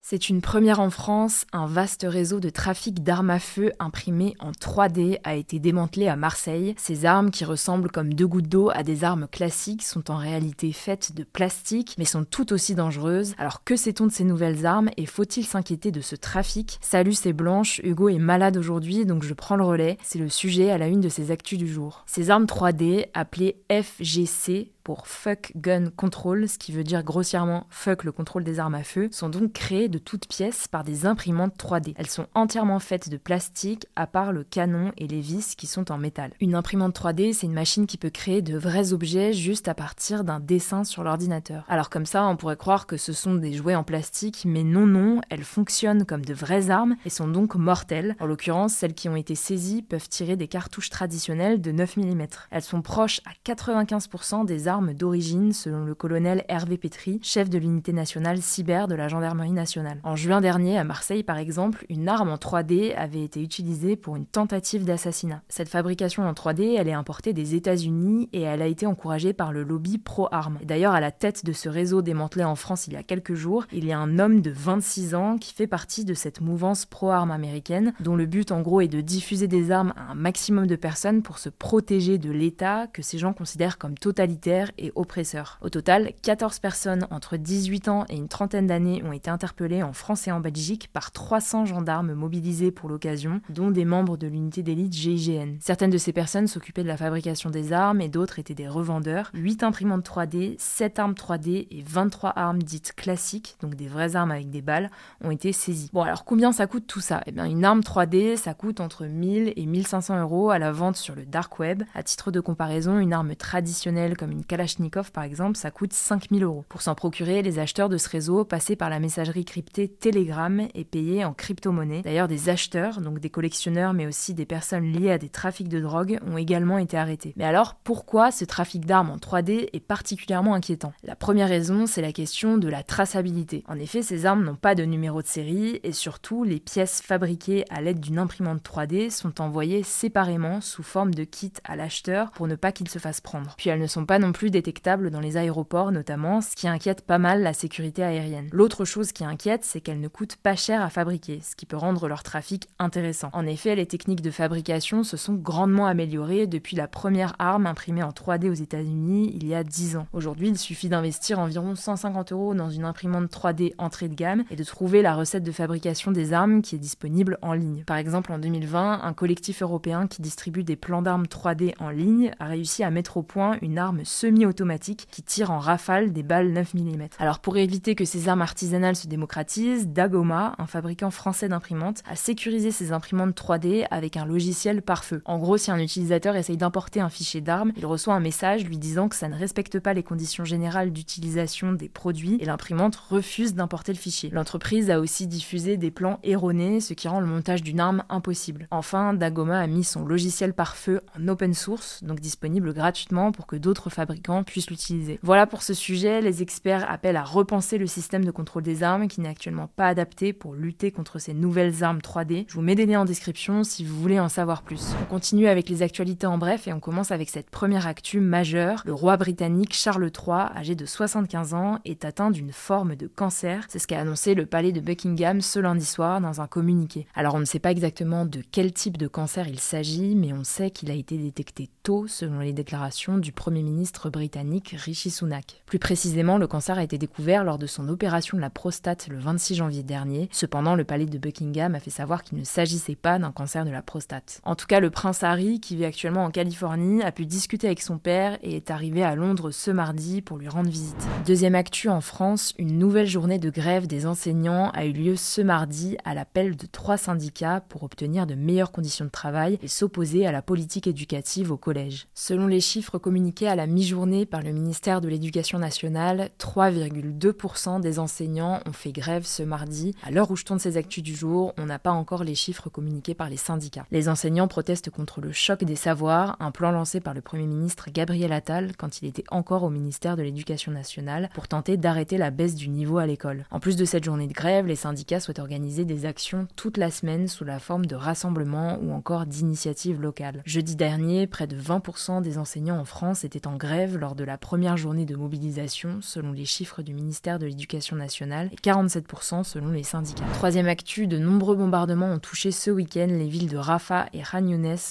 C'est une première en France, un vaste réseau de trafic d'armes à feu imprimées en 3D a été démantelé à Marseille. Ces armes, qui ressemblent comme deux gouttes d'eau à des armes classiques, sont en réalité faites de plastique, mais sont tout aussi dangereuses. Alors que sait-on de ces nouvelles armes et faut-il s'inquiéter de ce trafic? Salut, c'est Blanche, Hugo est malade aujourd'hui, donc je prends le relais. C'est le sujet à la une de ces actus du jour. Ces armes 3D, appelées FGC, pour Fuck Gun Control, ce qui veut dire grossièrement fuck le contrôle des armes à feu, sont donc créées de toutes pièces par des imprimantes 3D. Elles sont entièrement faites de plastique, à part le canon et les vis qui sont en métal. Une imprimante 3D, c'est une machine qui peut créer de vrais objets juste à partir d'un dessin sur l'ordinateur. Alors comme ça, on pourrait croire que ce sont des jouets en plastique, mais non non, elles fonctionnent comme de vraies armes et sont donc mortelles. En l'occurrence, celles qui ont été saisies peuvent tirer des cartouches traditionnelles de 9 mm. Elles sont proches à 95% des armes d'origine, selon le colonel Hervé Pétry, chef de l'unité nationale cyber de la gendarmerie nationale. En juin dernier, à Marseille par exemple, une arme en 3D avait été utilisée pour une tentative d'assassinat. Cette fabrication en 3D, elle est importée des États-Unis et elle a été encouragée par le lobby pro-armes. D'ailleurs, à la tête de ce réseau démantelé en France il y a quelques jours, il y a un homme de 26 ans qui fait partie de cette mouvance pro-armes américaine, dont le but en gros est de diffuser des armes à un maximum de personnes pour se protéger de l'État que ces gens considèrent comme totalitaire et oppresseurs. Au total, 14 personnes entre 18 ans et une trentaine d'années ont été interpellées en France et en Belgique par 300 gendarmes mobilisés pour l'occasion, dont des membres de l'unité d'élite GIGN. Certaines de ces personnes s'occupaient de la fabrication des armes et d'autres étaient des revendeurs. 8 imprimantes 3D, 7 armes 3D et 23 armes dites classiques, donc des vraies armes avec des balles, ont été saisies. Bon alors combien ça coûte tout ça? Eh bien une arme 3D, ça coûte entre 1000 et 1500 euros à la vente sur le dark web. À titre de comparaison, une arme traditionnelle comme une Kalachnikov par exemple, ça coûte 5000 euros. Pour s'en procurer, les acheteurs de ce réseau passaient par la messagerie cryptée Telegram et payaient en crypto-monnaie. D'ailleurs, des acheteurs, donc des collectionneurs mais aussi des personnes liées à des trafics de drogue, ont également été arrêtés. Mais alors, pourquoi ce trafic d'armes en 3D est particulièrement inquiétant? La première raison, c'est la question de la traçabilité. En effet, ces armes n'ont pas de numéro de série et surtout, les pièces fabriquées à l'aide d'une imprimante 3D sont envoyées séparément sous forme de kit à l'acheteur pour ne pas qu'il se fasse prendre. Puis elles ne sont pas non plus détectables dans les aéroports notamment, ce qui inquiète pas mal la sécurité aérienne. L'autre chose qui inquiète, c'est qu'elles ne coûtent pas cher à fabriquer, ce qui peut rendre leur trafic intéressant. En effet, les techniques de fabrication se sont grandement améliorées depuis la première arme imprimée en 3D aux États-Unis il y a 10 ans. Aujourd'hui, il suffit d'investir environ 150 euros dans une imprimante 3D entrée de gamme et de trouver la recette de fabrication des armes qui est disponible en ligne. Par exemple, en 2020, un collectif européen qui distribue des plans d'armes 3D en ligne a réussi à mettre au point une arme semi automatique qui tire en rafale des balles 9 mm. Alors pour éviter que ces armes artisanales se démocratisent, Dagoma, un fabricant français d'imprimantes, a sécurisé ses imprimantes 3D avec un logiciel pare-feu. En gros, si un utilisateur essaye d'importer un fichier d'armes, il reçoit un message lui disant que ça ne respecte pas les conditions générales d'utilisation des produits et l'imprimante refuse d'importer le fichier. L'entreprise a aussi diffusé des plans erronés, ce qui rend le montage d'une arme impossible. Enfin, Dagoma a mis son logiciel pare-feu en open source, donc disponible gratuitement pour que d'autres fabricants puissent l'utiliser. Voilà pour ce sujet, les experts appellent à repenser le système de contrôle des armes qui n'est actuellement pas adapté pour lutter contre ces nouvelles armes 3D. Je vous mets des liens en description si vous voulez en savoir plus. On continue avec les actualités en bref et on commence avec cette première actu majeure. Le roi britannique Charles III, âgé de 75 ans, est atteint d'une forme de cancer. C'est ce qu'a annoncé le palais de Buckingham ce lundi soir dans un communiqué. Alors on ne sait pas exactement de quel type de cancer il s'agit, mais on sait qu'il a été détecté tôt selon les déclarations du Premier ministre britannique Rishi Sunak. Plus précisément, le cancer a été découvert lors de son opération de la prostate le 26 janvier dernier. Cependant, le palais de Buckingham a fait savoir qu'il ne s'agissait pas d'un cancer de la prostate. En tout cas, le prince Harry, qui vit actuellement en Californie, a pu discuter avec son père et est arrivé à Londres ce mardi pour lui rendre visite. Deuxième actu en France, une nouvelle journée de grève des enseignants a eu lieu ce mardi à l'appel de trois syndicats pour obtenir de meilleures conditions de travail et s'opposer à la politique éducative au collège. Selon les chiffres communiqués à la mi par le ministère de l'Éducation nationale, 3,2% des enseignants ont fait grève ce mardi. À l'heure où je tourne ces actus du jour, on n'a pas encore les chiffres communiqués par les syndicats. Les enseignants protestent contre le choc des savoirs, un plan lancé par le Premier ministre Gabriel Attal quand il était encore au ministère de l'Éducation nationale pour tenter d'arrêter la baisse du niveau à l'école. En plus de cette journée de grève, les syndicats souhaitent organiser des actions toute la semaine sous la forme de rassemblements ou encore d'initiatives locales. Jeudi dernier, près de 20% des enseignants en France étaient en grève lors de la première journée de mobilisation, selon les chiffres du ministère de l'Éducation nationale, et 47% selon les syndicats. Troisième actu, de nombreux bombardements ont touché ce week-end les villes de Rafah et Khan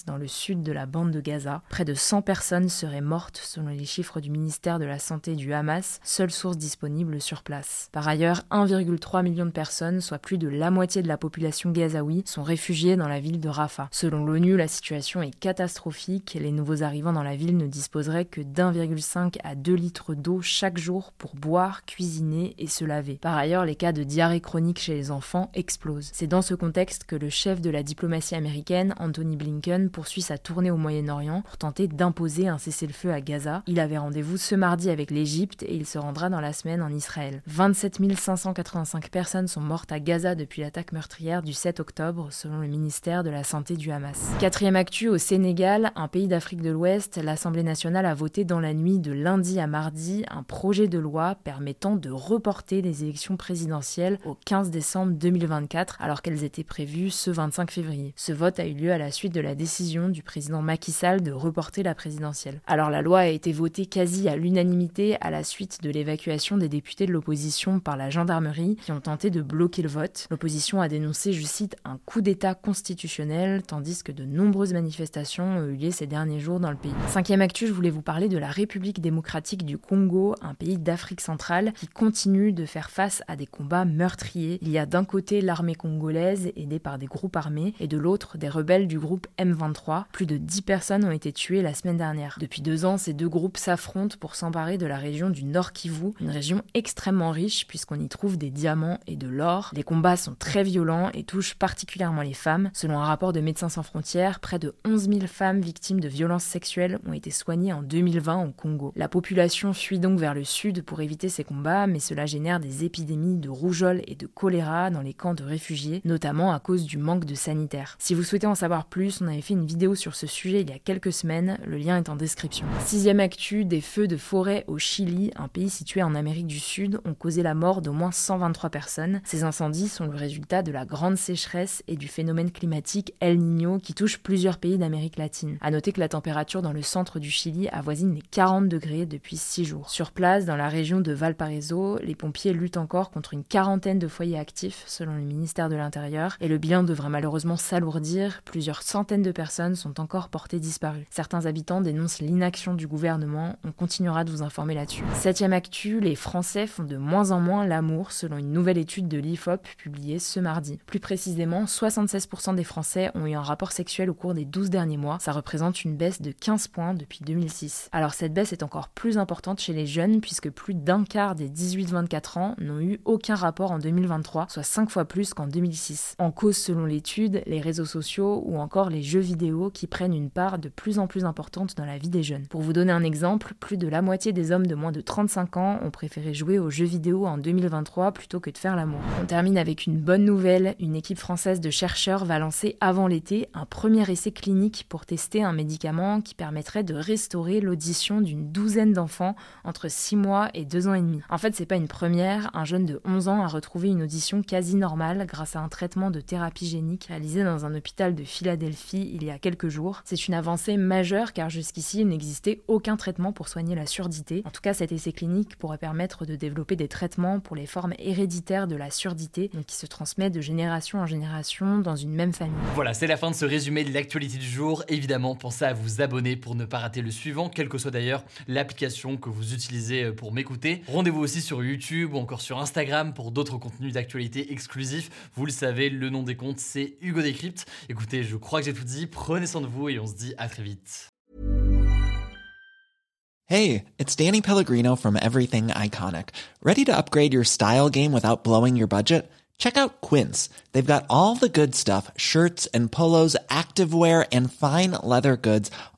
dans le sud de la bande de Gaza. Près de 100 personnes seraient mortes selon les chiffres du ministère de la Santé du Hamas, seule source disponible sur place. Par ailleurs, 1,3 million de personnes, soit plus de la moitié de la population gazaoui, sont réfugiées dans la ville de Rafah. Selon l'ONU, la situation est catastrophique. Les nouveaux arrivants dans la ville ne disposeraient que d'1,5 à 2 litres d'eau chaque jour pour boire, cuisiner et se laver. Par ailleurs, les cas de diarrhée chronique chez les enfants explosent. C'est dans ce contexte que le chef de la diplomatie américaine, Anthony Blinken, poursuit sa tournée au Moyen-Orient pour tenter d'imposer un cessez-le-feu à Gaza. Il avait rendez-vous ce mardi avec l'Égypte et il se rendra dans la semaine en Israël. 27 585 personnes sont mortes à Gaza depuis l'attaque meurtrière du 7 octobre, selon le ministère de la Santé du Hamas. Quatrième actu, au Sénégal, un pays d'Afrique de l'Ouest, l'Assemblée nationale a voté dans la nuit de lundi à mardi un projet de loi permettant de reporter les élections présidentielles au 15 décembre 2024, alors qu'elles étaient prévues ce 25 février. Ce vote a eu lieu à la suite de la décision du président Macky Sall de reporter la présidentielle. Alors la loi a été votée quasi à l'unanimité à la suite de l'évacuation des députés de l'opposition par la gendarmerie qui ont tenté de bloquer le vote. L'opposition a dénoncé, je cite, un coup d'État constitutionnel, tandis que de nombreuses manifestations ont eu lieu ces derniers jours dans le pays. Cinquième actu, je voulais vous parler de la République démocratique du Congo, un pays d'Afrique centrale qui continue de faire face à des combats meurtriers. Il y a d'un côté l'armée congolaise aidée par des groupes armés et de l'autre des rebelles du groupe M23. Plus de 10 personnes ont été tuées la semaine dernière. Depuis deux ans, ces deux groupes s'affrontent pour s'emparer de la région du Nord Kivu, une région extrêmement riche puisqu'on y trouve des diamants et de l'or. Les combats sont très violents et touchent particulièrement les femmes. Selon un rapport de Médecins sans frontières, près de 11 000 femmes victimes de violences sexuelles ont été soignées en 2020 au Congo. La population fuit donc vers le sud pour éviter ces combats, mais cela génère des épidémies de rougeole et de choléra dans les camps de réfugiés, notamment à cause du manque de sanitaires. Si vous souhaitez en savoir plus, on avait fait une vidéo sur ce sujet il y a quelques semaines, le lien est en description. Sixième actu, des feux de forêt au Chili, un pays situé en Amérique du Sud, ont causé la mort d'au moins 123 personnes. Ces incendies sont le résultat de la grande sécheresse et du phénomène climatique El Niño qui touche plusieurs pays d'Amérique latine. À noter que la température dans le centre du Chili avoisine les 40 degrés depuis 6 jours. Sur place, dans la région de Valparaiso, les pompiers luttent encore contre une quarantaine de foyers actifs selon le ministère de l'Intérieur et le bilan devrait malheureusement s'alourdir. Plusieurs centaines de personnes sont encore portées disparues. Certains habitants dénoncent l'inaction du gouvernement. On continuera de vous informer là-dessus. Septième actu, les Français font de moins en moins l'amour selon une nouvelle étude de l'IFOP publiée ce mardi. Plus précisément, 76% des Français ont eu un rapport sexuel au cours des 12 derniers mois. Ça représente une baisse de 15 points depuis 2006. Alors cette baisse est encore plus importante chez les jeunes puisque plus d'un quart des 18-24 ans n'ont eu aucun rapport en 2023, soit 5 fois plus qu'en 2006. En cause selon l'étude, les réseaux sociaux ou encore les jeux vidéo qui prennent une part de plus en plus importante dans la vie des jeunes. Pour vous donner un exemple, plus de la moitié des hommes de moins de 35 ans ont préféré jouer aux jeux vidéo en 2023 plutôt que de faire l'amour. On termine avec une bonne nouvelle, une équipe française de chercheurs va lancer avant l'été un premier essai clinique pour tester un médicament qui permettrait de restaurer l'audition d'une douzaine d'enfants entre 6 mois et 2 ans et demi. En fait, c'est pas une première, un jeune de 11 ans a retrouvé une audition quasi normale grâce à un traitement de thérapie génique réalisé dans un hôpital de Philadelphie il y a quelques jours. C'est une avancée majeure car jusqu'ici il n'existait aucun traitement pour soigner la surdité. En tout cas, cet essai clinique pourrait permettre de développer des traitements pour les formes héréditaires de la surdité, donc qui se transmet de génération en génération dans une même famille. Voilà, c'est la fin de ce résumé de l'actualité du jour. Évidemment, pensez à vous abonner pour ne pas rater le suivant, quelle que soit d'ailleurs l'application que vous utilisez euh, pour m'écouter. Rendez-vous aussi sur YouTube ou encore sur Instagram pour d'autres contenus d'actualité exclusifs. Vous le savez, le nom des comptes, c'est Hugo Décrypte. Écoutez, je crois que j'ai tout dit. Prenez soin de vous et on se dit à très vite. Hey, it's Danny Pellegrino from Everything Iconic. Ready to upgrade your style game without blowing your budget? Check out Quince. They've got all the good stuff shirts and polos, activewear, and fine leather goods